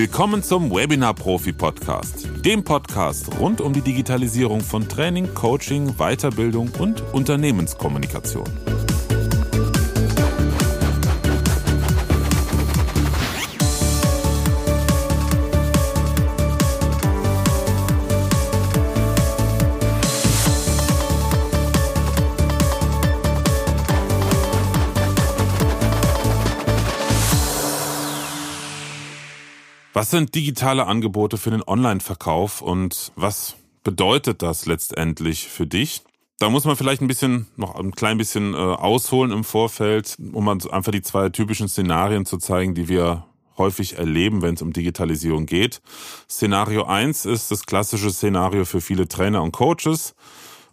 Willkommen zum Webinar Profi Podcast, dem Podcast rund um die Digitalisierung von Training, Coaching, Weiterbildung und Unternehmenskommunikation. Was sind digitale Angebote für den Online-Verkauf und was bedeutet das letztendlich für dich? Da muss man vielleicht ein bisschen, noch ein klein bisschen äh, ausholen im Vorfeld, um einfach die zwei typischen Szenarien zu zeigen, die wir häufig erleben, wenn es um Digitalisierung geht. Szenario eins ist das klassische Szenario für viele Trainer und Coaches.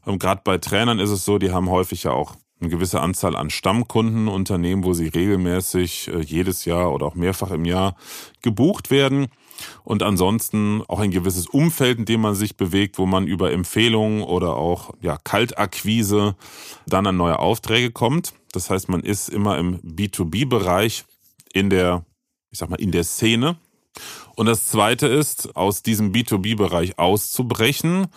Ähm, Gerade bei Trainern ist es so, die haben häufig ja auch eine gewisse Anzahl an Stammkunden, Unternehmen, wo sie regelmäßig äh, jedes Jahr oder auch mehrfach im Jahr gebucht werden. Und ansonsten auch ein gewisses Umfeld, in dem man sich bewegt, wo man über Empfehlungen oder auch ja, Kaltakquise dann an neue Aufträge kommt. Das heißt, man ist immer im B2B-Bereich in der, ich sag mal, in der Szene. Und das zweite ist, aus diesem B2B-Bereich auszubrechen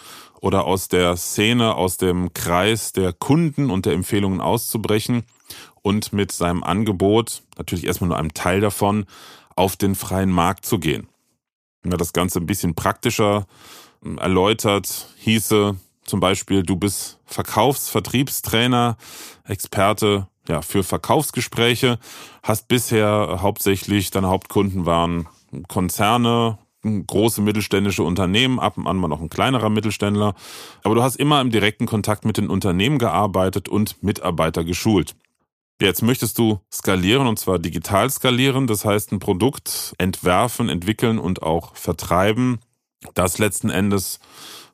oder aus der Szene, aus dem Kreis der Kunden und der Empfehlungen auszubrechen und mit seinem Angebot, natürlich erstmal nur einem Teil davon, auf den freien Markt zu gehen. Wenn man das Ganze ein bisschen praktischer hm, erläutert, hieße zum Beispiel, du bist Verkaufs-, Vertriebstrainer, Experte ja, für Verkaufsgespräche, hast bisher hauptsächlich, deine Hauptkunden waren Konzerne, große mittelständische Unternehmen, ab und an mal noch ein kleinerer Mittelständler. Aber du hast immer im direkten Kontakt mit den Unternehmen gearbeitet und Mitarbeiter geschult. Jetzt möchtest du skalieren und zwar digital skalieren, das heißt ein Produkt entwerfen, entwickeln und auch vertreiben, das letzten Endes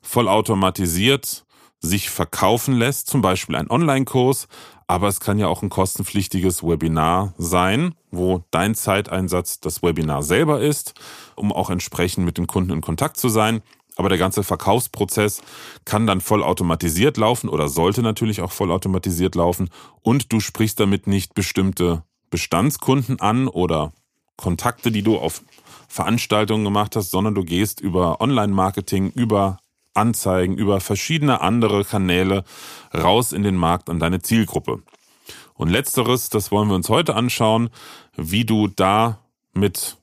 vollautomatisiert sich verkaufen lässt, zum Beispiel ein Online-Kurs, aber es kann ja auch ein kostenpflichtiges Webinar sein, wo dein Zeiteinsatz das Webinar selber ist, um auch entsprechend mit dem Kunden in Kontakt zu sein. Aber der ganze Verkaufsprozess kann dann voll automatisiert laufen oder sollte natürlich auch voll automatisiert laufen und du sprichst damit nicht bestimmte Bestandskunden an oder Kontakte, die du auf Veranstaltungen gemacht hast, sondern du gehst über Online-Marketing, über Anzeigen, über verschiedene andere Kanäle raus in den Markt an deine Zielgruppe. Und letzteres, das wollen wir uns heute anschauen, wie du da mit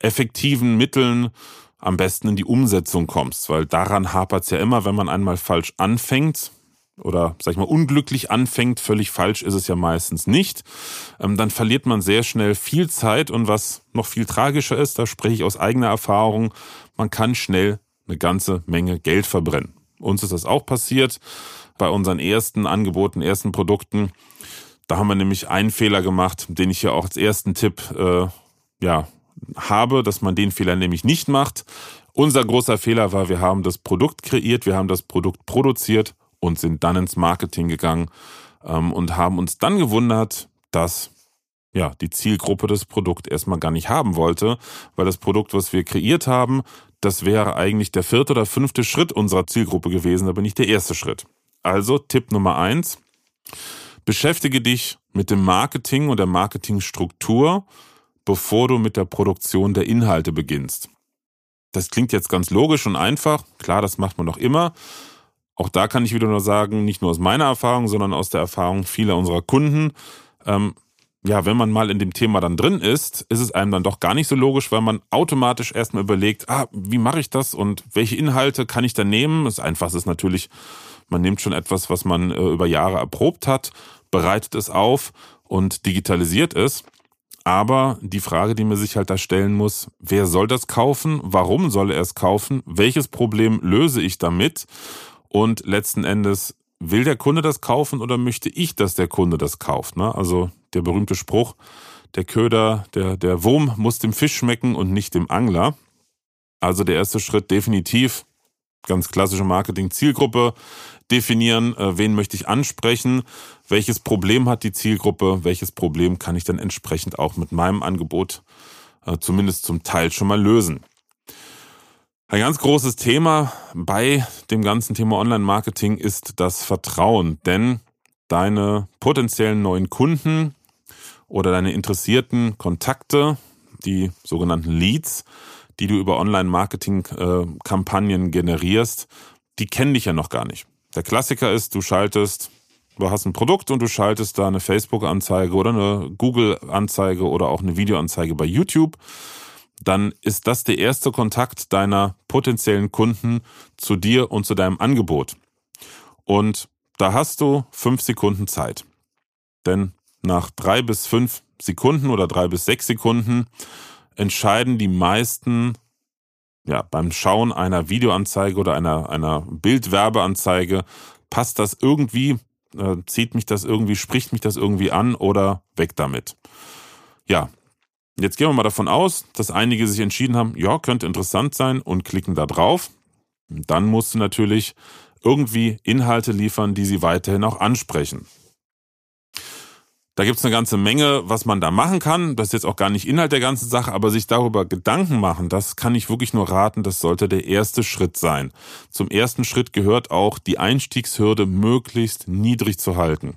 effektiven Mitteln am besten in die Umsetzung kommst, weil daran hapert es ja immer, wenn man einmal falsch anfängt oder sag ich mal unglücklich anfängt, völlig falsch ist es ja meistens nicht, ähm, dann verliert man sehr schnell viel Zeit und was noch viel tragischer ist, da spreche ich aus eigener Erfahrung, man kann schnell eine ganze Menge Geld verbrennen. Uns ist das auch passiert bei unseren ersten Angeboten, ersten Produkten. Da haben wir nämlich einen Fehler gemacht, den ich ja auch als ersten Tipp äh, ja, habe, dass man den Fehler nämlich nicht macht. Unser großer Fehler war, wir haben das Produkt kreiert, wir haben das Produkt produziert und sind dann ins Marketing gegangen ähm, und haben uns dann gewundert, dass ja, die Zielgruppe das Produkt erstmal gar nicht haben wollte, weil das Produkt, was wir kreiert haben, das wäre eigentlich der vierte oder fünfte Schritt unserer Zielgruppe gewesen, aber nicht der erste Schritt. Also Tipp Nummer eins, beschäftige dich mit dem Marketing und der Marketingstruktur, bevor du mit der Produktion der Inhalte beginnst. Das klingt jetzt ganz logisch und einfach. Klar, das macht man doch immer. Auch da kann ich wieder nur sagen, nicht nur aus meiner Erfahrung, sondern aus der Erfahrung vieler unserer Kunden. Ähm, ja, wenn man mal in dem Thema dann drin ist, ist es einem dann doch gar nicht so logisch, weil man automatisch erstmal überlegt, ah, wie mache ich das und welche Inhalte kann ich da nehmen? Das Einfachste ist natürlich, man nimmt schon etwas, was man äh, über Jahre erprobt hat, bereitet es auf und digitalisiert es. Aber die Frage, die man sich halt da stellen muss, wer soll das kaufen? Warum soll er es kaufen? Welches Problem löse ich damit? Und letzten Endes, will der Kunde das kaufen oder möchte ich, dass der Kunde das kauft? Ne? Also der berühmte Spruch, der Köder, der, der Wurm muss dem Fisch schmecken und nicht dem Angler. Also der erste Schritt definitiv, ganz klassische Marketing-Zielgruppe definieren, äh, wen möchte ich ansprechen, welches Problem hat die Zielgruppe, welches Problem kann ich dann entsprechend auch mit meinem Angebot äh, zumindest zum Teil schon mal lösen. Ein ganz großes Thema bei dem ganzen Thema Online-Marketing ist das Vertrauen, denn deine potenziellen neuen Kunden oder deine interessierten Kontakte, die sogenannten Leads, die du über Online-Marketing-Kampagnen generierst, die kennen dich ja noch gar nicht. Der Klassiker ist, du schaltest, du hast ein Produkt und du schaltest da eine Facebook-Anzeige oder eine Google-Anzeige oder auch eine Videoanzeige bei YouTube. Dann ist das der erste Kontakt deiner potenziellen Kunden zu dir und zu deinem Angebot. Und da hast du fünf Sekunden Zeit. Denn nach drei bis fünf Sekunden oder drei bis sechs Sekunden entscheiden die meisten ja, beim Schauen einer Videoanzeige oder einer, einer Bildwerbeanzeige, passt das irgendwie, äh, zieht mich das irgendwie, spricht mich das irgendwie an oder weg damit. Ja, jetzt gehen wir mal davon aus, dass einige sich entschieden haben, ja, könnte interessant sein und klicken da drauf. Dann musst du natürlich irgendwie Inhalte liefern, die sie weiterhin auch ansprechen. Da gibt's eine ganze Menge, was man da machen kann. Das ist jetzt auch gar nicht Inhalt der ganzen Sache, aber sich darüber Gedanken machen, das kann ich wirklich nur raten, das sollte der erste Schritt sein. Zum ersten Schritt gehört auch, die Einstiegshürde möglichst niedrig zu halten.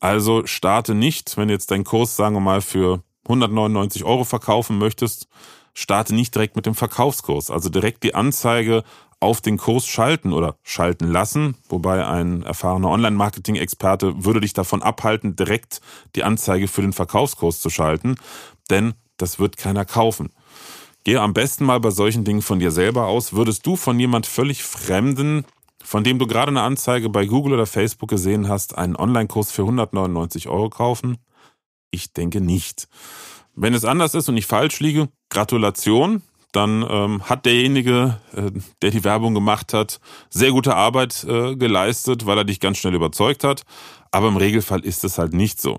Also starte nicht, wenn jetzt dein Kurs, sagen wir mal, für 199 Euro verkaufen möchtest, starte nicht direkt mit dem Verkaufskurs. Also direkt die Anzeige auf den Kurs schalten oder schalten lassen, wobei ein erfahrener Online-Marketing-Experte würde dich davon abhalten, direkt die Anzeige für den Verkaufskurs zu schalten, denn das wird keiner kaufen. Gehe am besten mal bei solchen Dingen von dir selber aus. Würdest du von jemand völlig Fremden, von dem du gerade eine Anzeige bei Google oder Facebook gesehen hast, einen Online-Kurs für 199 Euro kaufen? Ich denke nicht. Wenn es anders ist und ich falsch liege, Gratulation, dann ähm, hat derjenige, äh, der die Werbung gemacht hat, sehr gute Arbeit äh, geleistet, weil er dich ganz schnell überzeugt hat. Aber im Regelfall ist es halt nicht so.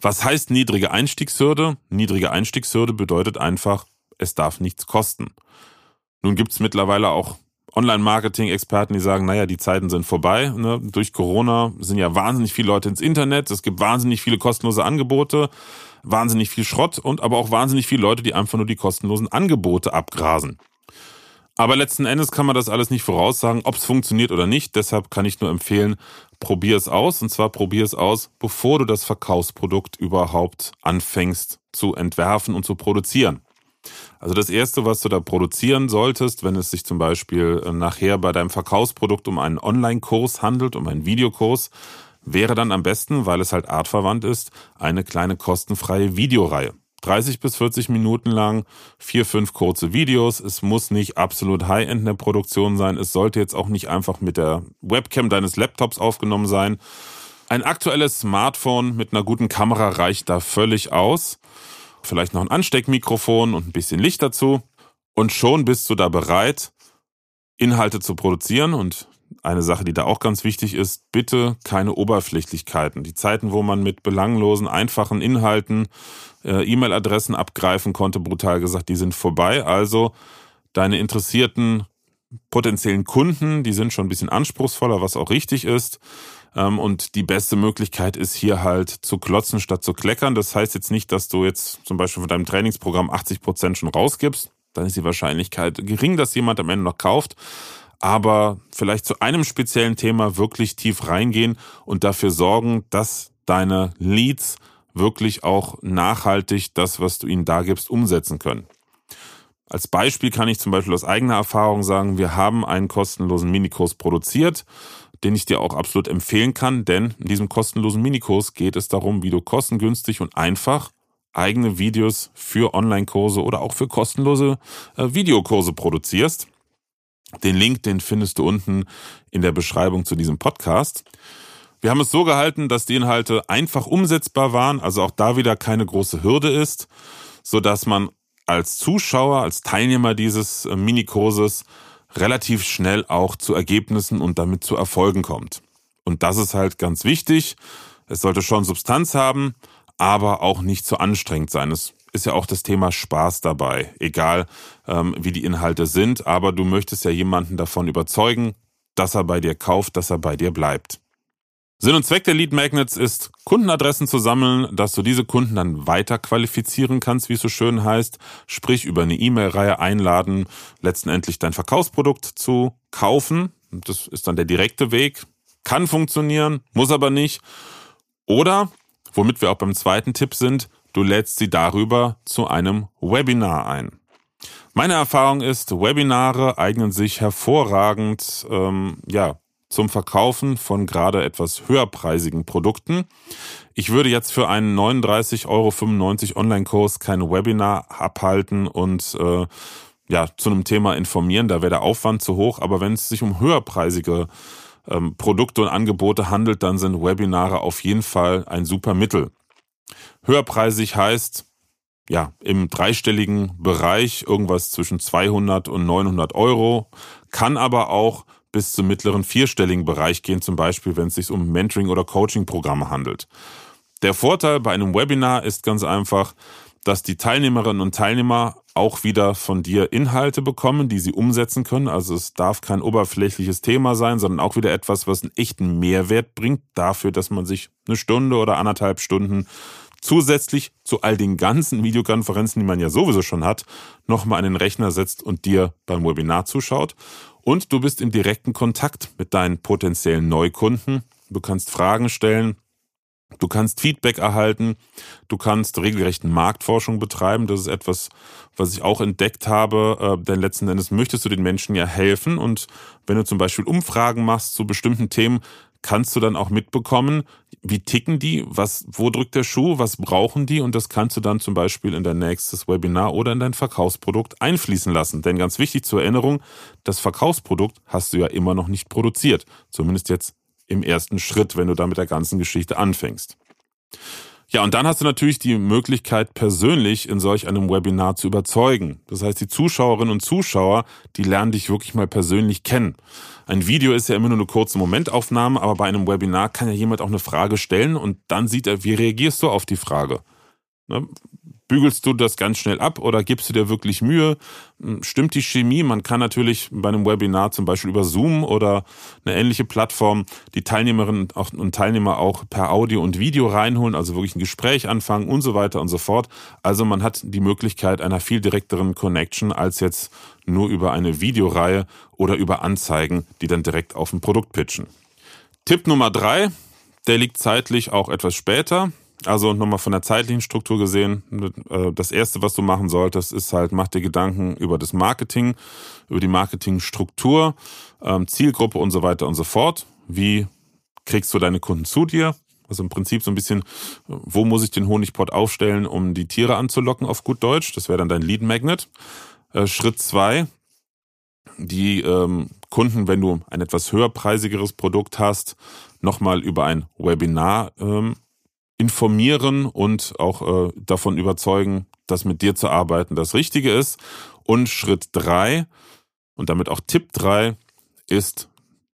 Was heißt niedrige Einstiegshürde? Niedrige Einstiegshürde bedeutet einfach, es darf nichts kosten. Nun gibt's mittlerweile auch Online-Marketing-Experten, die sagen, naja, die Zeiten sind vorbei. Ne? Durch Corona sind ja wahnsinnig viele Leute ins Internet, es gibt wahnsinnig viele kostenlose Angebote wahnsinnig viel Schrott und aber auch wahnsinnig viele Leute, die einfach nur die kostenlosen Angebote abgrasen. Aber letzten Endes kann man das alles nicht voraussagen, ob es funktioniert oder nicht. Deshalb kann ich nur empfehlen, probier es aus. Und zwar probier es aus, bevor du das Verkaufsprodukt überhaupt anfängst zu entwerfen und zu produzieren. Also das Erste, was du da produzieren solltest, wenn es sich zum Beispiel äh, nachher bei deinem Verkaufsprodukt um einen Online-Kurs handelt, um einen Videokurs, wäre dann am besten, weil es halt artverwandt ist, eine kleine kostenfreie Videoreihe. 30 bis 40 Minuten lang, vier, fünf kurze Videos. Es muss nicht absolut High-End in der Produktion sein. Es sollte jetzt auch nicht einfach mit der Webcam deines Laptops aufgenommen sein. Ein aktuelles Smartphone mit einer guten Kamera reicht da völlig aus. Vielleicht noch ein Ansteckmikrofon und ein bisschen Licht dazu. Und schon bist du da bereit, Inhalte zu produzieren. Und eine Sache, die da auch ganz wichtig ist, bitte keine Oberflächlichkeiten. Die Zeiten, wo man mit belanglosen, einfachen Inhalten äh, E-Mail-Adressen abgreifen konnte, brutal gesagt, die sind vorbei. Also deine interessierten potenziellen Kunden, die sind schon ein bisschen anspruchsvoller, was auch richtig ist. Ähm, und die beste Möglichkeit ist hier halt zu klotzen statt zu kleckern. Das heißt jetzt nicht, dass du jetzt zum Beispiel von deinem Trainingsprogramm 80 Prozent schon rausgibst. Dann ist die Wahrscheinlichkeit gering, dass jemand am Ende noch kauft aber vielleicht zu einem speziellen Thema wirklich tief reingehen und dafür sorgen, dass deine Leads wirklich auch nachhaltig das, was du ihnen da gibst, umsetzen können. Als Beispiel kann ich zum Beispiel aus eigener Erfahrung sagen, wir haben einen kostenlosen Minikurs produziert, den ich dir auch absolut empfehlen kann, denn in diesem kostenlosen Minikurs geht es darum, wie du kostengünstig und einfach eigene Videos für Online-Kurse oder auch für kostenlose äh, Videokurse produzierst. Den Link, den findest du unten in der Beschreibung zu diesem Podcast. Wir haben es so gehalten, dass die Inhalte einfach umsetzbar waren, also auch da wieder keine große Hürde ist, so dass man als Zuschauer, als Teilnehmer dieses äh, Minikurses relativ schnell auch zu Ergebnissen und damit zu Erfolgen kommt. Und das ist halt ganz wichtig. Es sollte schon Substanz haben, aber auch nicht zu anstrengend sein. Es ist ja auch das Thema Spaß dabei, egal ähm, wie die Inhalte sind, aber du möchtest ja jemanden davon überzeugen, dass er bei dir kauft, dass er bei dir bleibt. Sinn und Zweck der Lead Magnets ist, Kundenadressen zu sammeln, dass du diese Kunden dann weiter qualifizieren kannst, wie es so schön heißt, sprich über eine E-Mail-Reihe einladen, letztendlich dein Verkaufsprodukt zu kaufen. Das ist dann der direkte Weg. Kann funktionieren, muss aber nicht. Oder, womit wir auch beim zweiten Tipp sind, du lädst sie darüber zu einem Webinar ein. Meine Erfahrung ist, Webinare eignen sich hervorragend ähm, ja, zum Verkaufen von gerade etwas höherpreisigen Produkten. Ich würde jetzt für einen 39,95 Euro Online-Kurs kein Webinar abhalten und äh, ja, zu einem Thema informieren, da wäre der Aufwand zu hoch, aber wenn es sich um höherpreisige ähm, Produkte und Angebote handelt, dann sind Webinare auf jeden Fall ein super Mittel. Höherpreisig heißt, ja, im dreistelligen Bereich irgendwas zwischen 200 und 900 Euro, kann aber auch bis zum mittleren vierstelligen Bereich gehen, zum Beispiel wenn es sich um Mentoring- oder Coaching-Programme handelt. Der Vorteil bei einem Webinar ist ganz einfach, dass die Teilnehmerinnen und Teilnehmer auch wieder von dir Inhalte bekommen, die sie umsetzen können. Also es darf kein oberflächliches Thema sein, sondern auch wieder etwas, was einen echten Mehrwert bringt dafür, dass man sich eine Stunde oder anderthalb Stunden zusätzlich zu all den ganzen Videokonferenzen, die man ja sowieso schon hat, nochmal an den Rechner setzt und dir beim Webinar zuschaut. Und du bist im direkten Kontakt mit deinen potenziellen Neukunden. Du kannst Fragen stellen, Du kannst Feedback erhalten, du kannst regelrechten Marktforschung betreiben. Das ist etwas, was ich auch entdeckt habe, äh, denn letzten Endes möchtest du den Menschen ja helfen. Und wenn du zum Beispiel Umfragen machst zu bestimmten Themen, kannst du dann auch mitbekommen, wie ticken die, was, wo drückt der Schuh, was brauchen die und das kannst du dann zum Beispiel in dein nächstes Webinar oder in dein Verkaufsprodukt einfließen lassen. Denn ganz wichtig zur Erinnerung, das Verkaufsprodukt hast du ja immer noch nicht produziert. Zumindest jetzt im ersten Schritt, wenn du da mit der ganzen Geschichte anfängst. Ja, und dann hast du natürlich die Möglichkeit, persönlich in solch einem Webinar zu überzeugen. Das heißt, die Zuschauerinnen und Zuschauer, die lernen dich wirklich mal persönlich kennen. Ein Video ist ja immer nur eine kurze Momentaufnahme, aber bei einem Webinar kann ja jemand auch eine Frage stellen und dann sieht er, wie reagierst du auf die Frage. Ne? Bügelst du das ganz schnell ab oder gibst du dir wirklich Mühe? Hm, stimmt die Chemie? Man kann natürlich bei einem Webinar zum Beispiel über Zoom oder eine ähnliche Plattform die Teilnehmerinnen und Teilnehmer auch per Audio und Video reinholen, also wirklich ein Gespräch anfangen und so weiter und so fort. Also man hat die Möglichkeit einer viel direkteren Connection als jetzt nur über eine Videoreihe oder über Anzeigen, die dann direkt auf ein Produkt pitchen. Tipp Nummer drei, der liegt zeitlich auch etwas später. Also nochmal von der zeitlichen Struktur gesehen, äh, das erste, was du machen solltest, ist halt, mach dir Gedanken über das Marketing, über die Marketingstruktur, ähm, Zielgruppe und so weiter und so fort. Wie kriegst du deine Kunden zu dir? Also im Prinzip so ein bisschen, wo muss ich den Honigpot aufstellen, um die Tiere anzulocken auf gut Deutsch? Das wäre dann dein Lead Magnet. Äh, Schritt zwei, die ähm, Kunden, wenn du ein etwas höherpreisigeres Produkt hast, nochmal über ein Webinar ähm, informieren und auch äh, davon überzeugen, dass mit dir zu arbeiten das Richtige ist. Und Schritt drei und damit auch Tipp drei ist,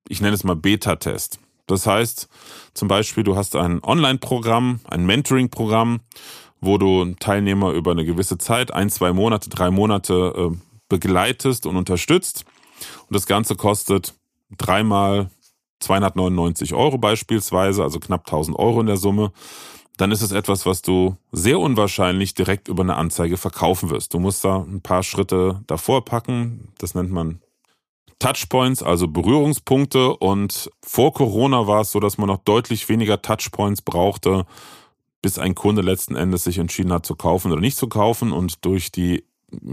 ich nenne es mal Beta-Test. Das heißt, zum Beispiel, du hast ein Online-Programm, ein Mentoring-Programm, wo du Teilnehmer über eine gewisse Zeit, ein, zwei Monate, drei Monate äh, begleitest und unterstützt. Und das Ganze kostet dreimal 299 Euro beispielsweise, also knapp 1000 Euro in der Summe, dann ist es etwas, was du sehr unwahrscheinlich direkt über eine Anzeige verkaufen wirst. Du musst da ein paar Schritte davor packen. Das nennt man Touchpoints, also Berührungspunkte. Und vor Corona war es so, dass man noch deutlich weniger Touchpoints brauchte, bis ein Kunde letzten Endes sich entschieden hat zu kaufen oder nicht zu kaufen. Und durch die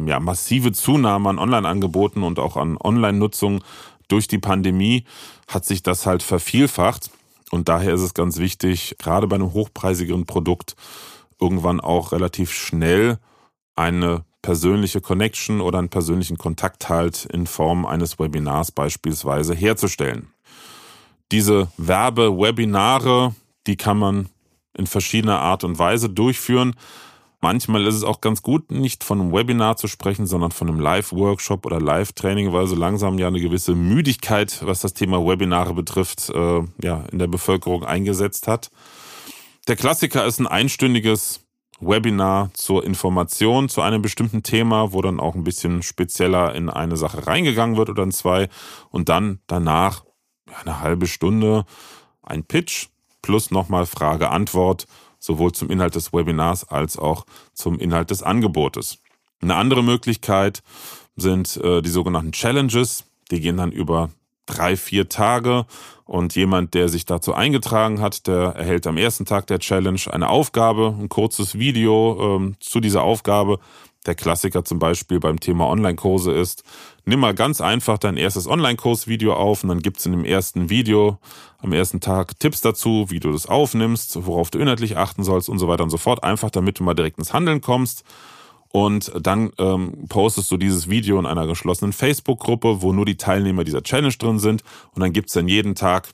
ja, massive Zunahme an Online-Angeboten und auch an Online-Nutzung durch die Pandemie hat sich das halt vervielfacht. Und daher ist es ganz wichtig, gerade bei einem hochpreisigeren Produkt irgendwann auch relativ schnell eine persönliche Connection oder einen persönlichen Kontakt halt in Form eines Webinars beispielsweise herzustellen. Diese Werbe-Webinare, die kann man in verschiedener Art und Weise durchführen. Manchmal ist es auch ganz gut, nicht von einem Webinar zu sprechen, sondern von einem Live-Workshop oder Live-Training, weil so langsam ja eine gewisse Müdigkeit, was das Thema Webinare betrifft, äh, ja, in der Bevölkerung eingesetzt hat. Der Klassiker ist ein einstündiges Webinar zur Information zu einem bestimmten Thema, wo dann auch ein bisschen spezieller in eine Sache reingegangen wird oder in zwei und dann danach eine halbe Stunde ein Pitch plus nochmal Frage-Antwort sowohl zum Inhalt des Webinars als auch zum Inhalt des Angebotes. Eine andere Möglichkeit sind äh, die sogenannten Challenges. Die gehen dann über drei, vier Tage. Und jemand, der sich dazu eingetragen hat, der erhält am ersten Tag der Challenge eine Aufgabe, ein kurzes Video ähm, zu dieser Aufgabe. Der Klassiker zum Beispiel beim Thema Online-Kurse ist, nimm mal ganz einfach dein erstes Online-Kurs-Video auf und dann gibt's in dem ersten Video am ersten Tag Tipps dazu, wie du das aufnimmst, worauf du inhaltlich achten sollst und so weiter und so fort. Einfach damit du mal direkt ins Handeln kommst. Und dann ähm, postest du dieses Video in einer geschlossenen Facebook-Gruppe, wo nur die Teilnehmer dieser Challenge drin sind. Und dann gibt's dann jeden Tag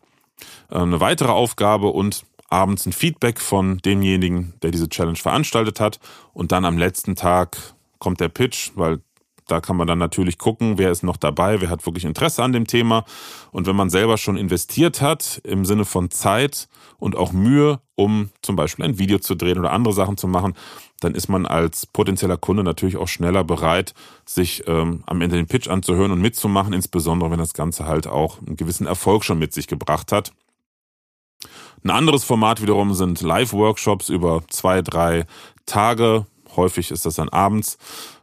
äh, eine weitere Aufgabe und abends ein Feedback von demjenigen, der diese Challenge veranstaltet hat. Und dann am letzten Tag kommt der Pitch, weil da kann man dann natürlich gucken, wer ist noch dabei, wer hat wirklich Interesse an dem Thema. Und wenn man selber schon investiert hat, im Sinne von Zeit und auch Mühe, um zum Beispiel ein Video zu drehen oder andere Sachen zu machen, dann ist man als potenzieller Kunde natürlich auch schneller bereit, sich ähm, am Ende den Pitch anzuhören und mitzumachen, insbesondere wenn das Ganze halt auch einen gewissen Erfolg schon mit sich gebracht hat. Ein anderes Format wiederum sind Live-Workshops über zwei, drei Tage. Häufig ist das dann abends,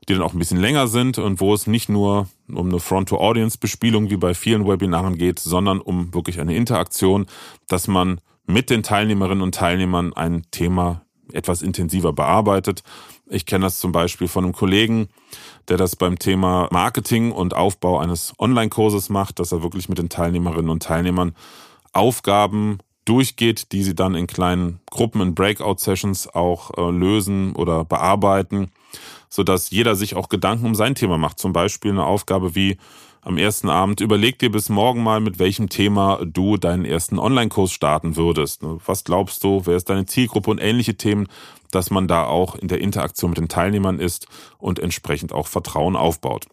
die dann auch ein bisschen länger sind und wo es nicht nur um eine Front-to-Audience-Bespielung wie bei vielen Webinaren geht, sondern um wirklich eine Interaktion, dass man mit den Teilnehmerinnen und Teilnehmern ein Thema etwas intensiver bearbeitet. Ich kenne das zum Beispiel von einem Kollegen, der das beim Thema Marketing und Aufbau eines Online-Kurses macht, dass er wirklich mit den Teilnehmerinnen und Teilnehmern Aufgaben durchgeht, die sie dann in kleinen Gruppen, in Breakout-Sessions auch äh, lösen oder bearbeiten, so dass jeder sich auch Gedanken um sein Thema macht. Zum Beispiel eine Aufgabe wie am ersten Abend, überleg dir bis morgen mal, mit welchem Thema du deinen ersten Online-Kurs starten würdest. Was glaubst du, wer ist deine Zielgruppe und ähnliche Themen, dass man da auch in der Interaktion mit den Teilnehmern ist und entsprechend auch Vertrauen aufbaut.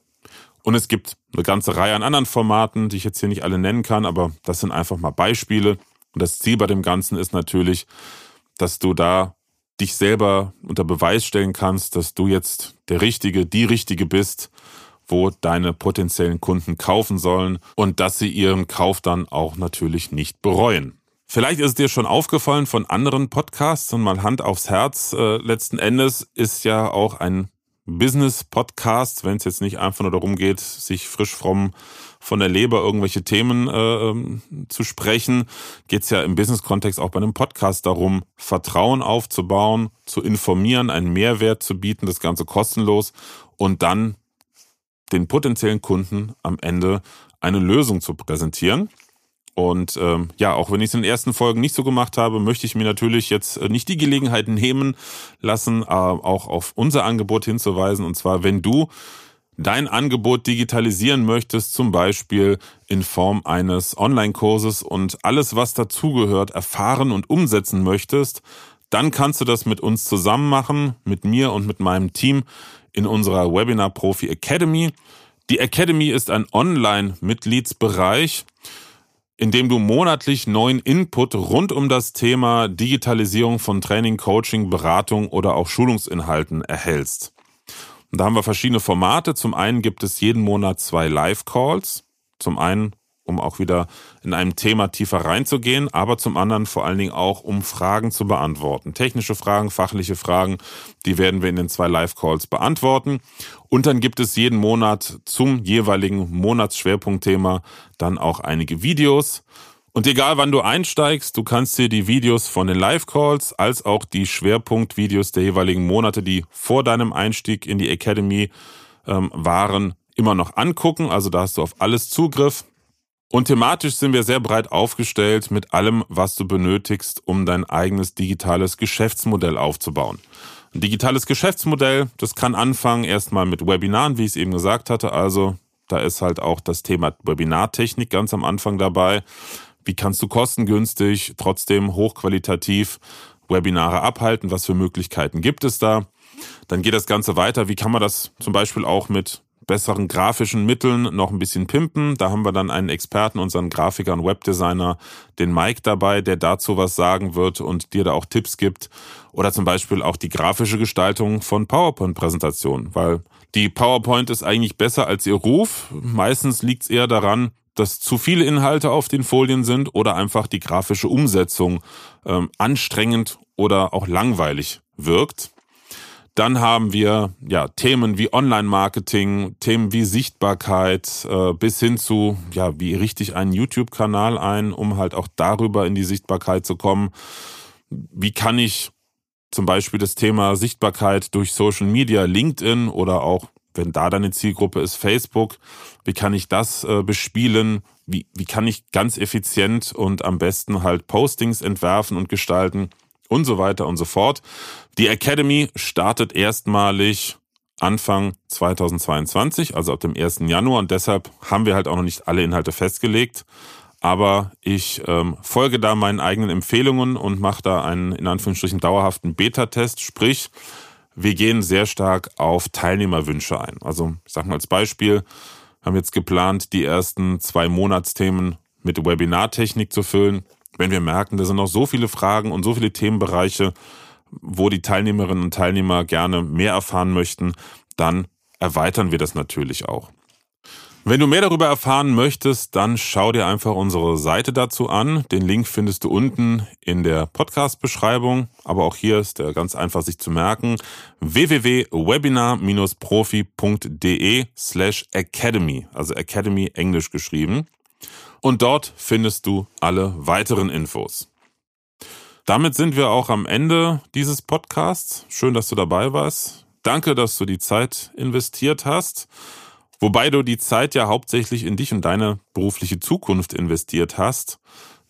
Und es gibt eine ganze Reihe an anderen Formaten, die ich jetzt hier nicht alle nennen kann, aber das sind einfach mal Beispiele. Und das Ziel bei dem Ganzen ist natürlich, dass du da dich selber unter Beweis stellen kannst, dass du jetzt der Richtige, die Richtige bist, wo deine potenziellen Kunden kaufen sollen und dass sie ihren Kauf dann auch natürlich nicht bereuen. Vielleicht ist es dir schon aufgefallen von anderen Podcasts und mal Hand aufs Herz. Äh, letzten Endes ist ja auch ein Business-Podcast, wenn es jetzt nicht einfach nur darum geht, sich frisch fromm von der Leber irgendwelche Themen äh, ähm, zu sprechen, geht es ja im Business-Kontext auch bei einem Podcast darum, Vertrauen aufzubauen, zu informieren, einen Mehrwert zu bieten, das Ganze kostenlos und dann den potenziellen Kunden am Ende eine Lösung zu präsentieren. Und ähm, ja, auch wenn ich es in den ersten Folgen nicht so gemacht habe, möchte ich mir natürlich jetzt äh, nicht die Gelegenheit nehmen lassen, äh, auch auf unser Angebot hinzuweisen. Und zwar, wenn du dein Angebot digitalisieren möchtest, zum Beispiel in Form eines Online-Kurses und alles, was dazugehört, erfahren und umsetzen möchtest, dann kannst du das mit uns zusammen machen, mit mir und mit meinem Team in unserer Webinar Profi Academy. Die Academy ist ein Online-Mitgliedsbereich, in dem du monatlich neuen Input rund um das Thema Digitalisierung von Training, Coaching, Beratung oder auch Schulungsinhalten erhältst. Und da haben wir verschiedene Formate. Zum einen gibt es jeden Monat zwei Live-Calls. Zum einen um auch wieder in einem Thema tiefer reinzugehen, aber zum anderen vor allen Dingen auch, um Fragen zu beantworten. Technische Fragen, fachliche Fragen, die werden wir in den zwei Live-Calls beantworten. Und dann gibt es jeden Monat zum jeweiligen Monatsschwerpunktthema dann auch einige Videos. Und egal wann du einsteigst, du kannst dir die Videos von den Live-Calls als auch die Schwerpunktvideos der jeweiligen Monate, die vor deinem Einstieg in die Academy ähm, waren, immer noch angucken. Also da hast du auf alles Zugriff. Und thematisch sind wir sehr breit aufgestellt mit allem, was du benötigst, um dein eigenes digitales Geschäftsmodell aufzubauen. Ein digitales Geschäftsmodell, das kann anfangen erstmal mit Webinaren, wie ich es eben gesagt hatte. Also da ist halt auch das Thema Webinartechnik ganz am Anfang dabei. Wie kannst du kostengünstig, trotzdem hochqualitativ Webinare abhalten? Was für Möglichkeiten gibt es da? Dann geht das Ganze weiter. Wie kann man das zum Beispiel auch mit besseren grafischen Mitteln noch ein bisschen pimpen. Da haben wir dann einen Experten, unseren Grafiker und Webdesigner, den Mike dabei, der dazu was sagen wird und dir da auch Tipps gibt. Oder zum Beispiel auch die grafische Gestaltung von PowerPoint-Präsentationen, weil die PowerPoint ist eigentlich besser als ihr Ruf. Meistens liegt es eher daran, dass zu viele Inhalte auf den Folien sind oder einfach die grafische Umsetzung ähm, anstrengend oder auch langweilig wirkt. Dann haben wir ja Themen wie Online-Marketing, Themen wie Sichtbarkeit, äh, bis hin zu, ja, wie richte ich einen YouTube-Kanal ein, um halt auch darüber in die Sichtbarkeit zu kommen. Wie kann ich zum Beispiel das Thema Sichtbarkeit durch Social Media, LinkedIn oder auch, wenn da deine Zielgruppe ist, Facebook, wie kann ich das äh, bespielen? Wie, wie kann ich ganz effizient und am besten halt Postings entwerfen und gestalten? Und so weiter und so fort. Die Academy startet erstmalig Anfang 2022, also ab dem 1. Januar und deshalb haben wir halt auch noch nicht alle Inhalte festgelegt. Aber ich ähm, folge da meinen eigenen Empfehlungen und mache da einen in Anführungsstrichen dauerhaften Beta-Test. Sprich, wir gehen sehr stark auf Teilnehmerwünsche ein. Also ich sage mal als Beispiel, haben jetzt geplant, die ersten zwei Monatsthemen mit Webinartechnik zu füllen wenn wir merken, da sind noch so viele Fragen und so viele Themenbereiche, wo die Teilnehmerinnen und Teilnehmer gerne mehr erfahren möchten, dann erweitern wir das natürlich auch. Wenn du mehr darüber erfahren möchtest, dann schau dir einfach unsere Seite dazu an. Den Link findest du unten in der Podcast-Beschreibung. Aber auch hier ist er ganz einfach sich zu merken. www.webinar-profi.de slash academy. Also Academy englisch geschrieben und dort findest du alle weiteren Infos. Damit sind wir auch am Ende dieses Podcasts. Schön, dass du dabei warst. Danke, dass du die Zeit investiert hast. Wobei du die Zeit ja hauptsächlich in dich und deine berufliche Zukunft investiert hast.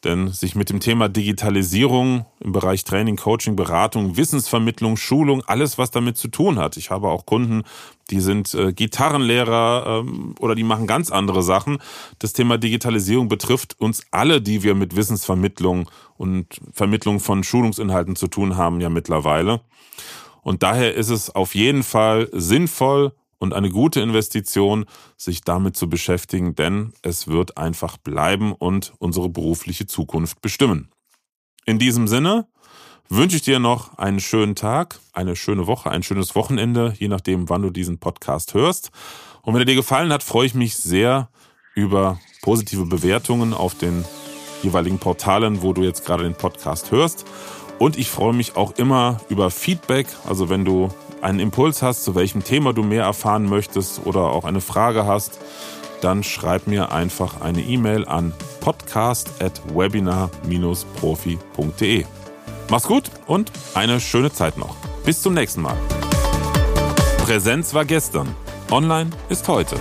Denn sich mit dem Thema Digitalisierung im Bereich Training, Coaching, Beratung, Wissensvermittlung, Schulung, alles, was damit zu tun hat. Ich habe auch Kunden, die sind äh, Gitarrenlehrer ähm, oder die machen ganz andere Sachen. Das Thema Digitalisierung betrifft uns alle, die wir mit Wissensvermittlung und Vermittlung von Schulungsinhalten zu tun haben, ja mittlerweile. Und daher ist es auf jeden Fall sinnvoll und eine gute Investition, sich damit zu beschäftigen, denn es wird einfach bleiben und unsere berufliche Zukunft bestimmen. In diesem Sinne wünsche ich dir noch einen schönen Tag, eine schöne Woche, ein schönes Wochenende, je nachdem, wann du diesen Podcast hörst. Und wenn er dir gefallen hat, freue ich mich sehr über positive Bewertungen auf den jeweiligen Portalen, wo du jetzt gerade den Podcast hörst. Und ich freue mich auch immer über Feedback. Also wenn du einen Impuls hast, zu welchem Thema du mehr erfahren möchtest oder auch eine Frage hast, dann schreib mir einfach eine E-Mail an podcast.webinar-profi.de. Mach's gut und eine schöne Zeit noch. Bis zum nächsten Mal. Präsenz war gestern, online ist heute.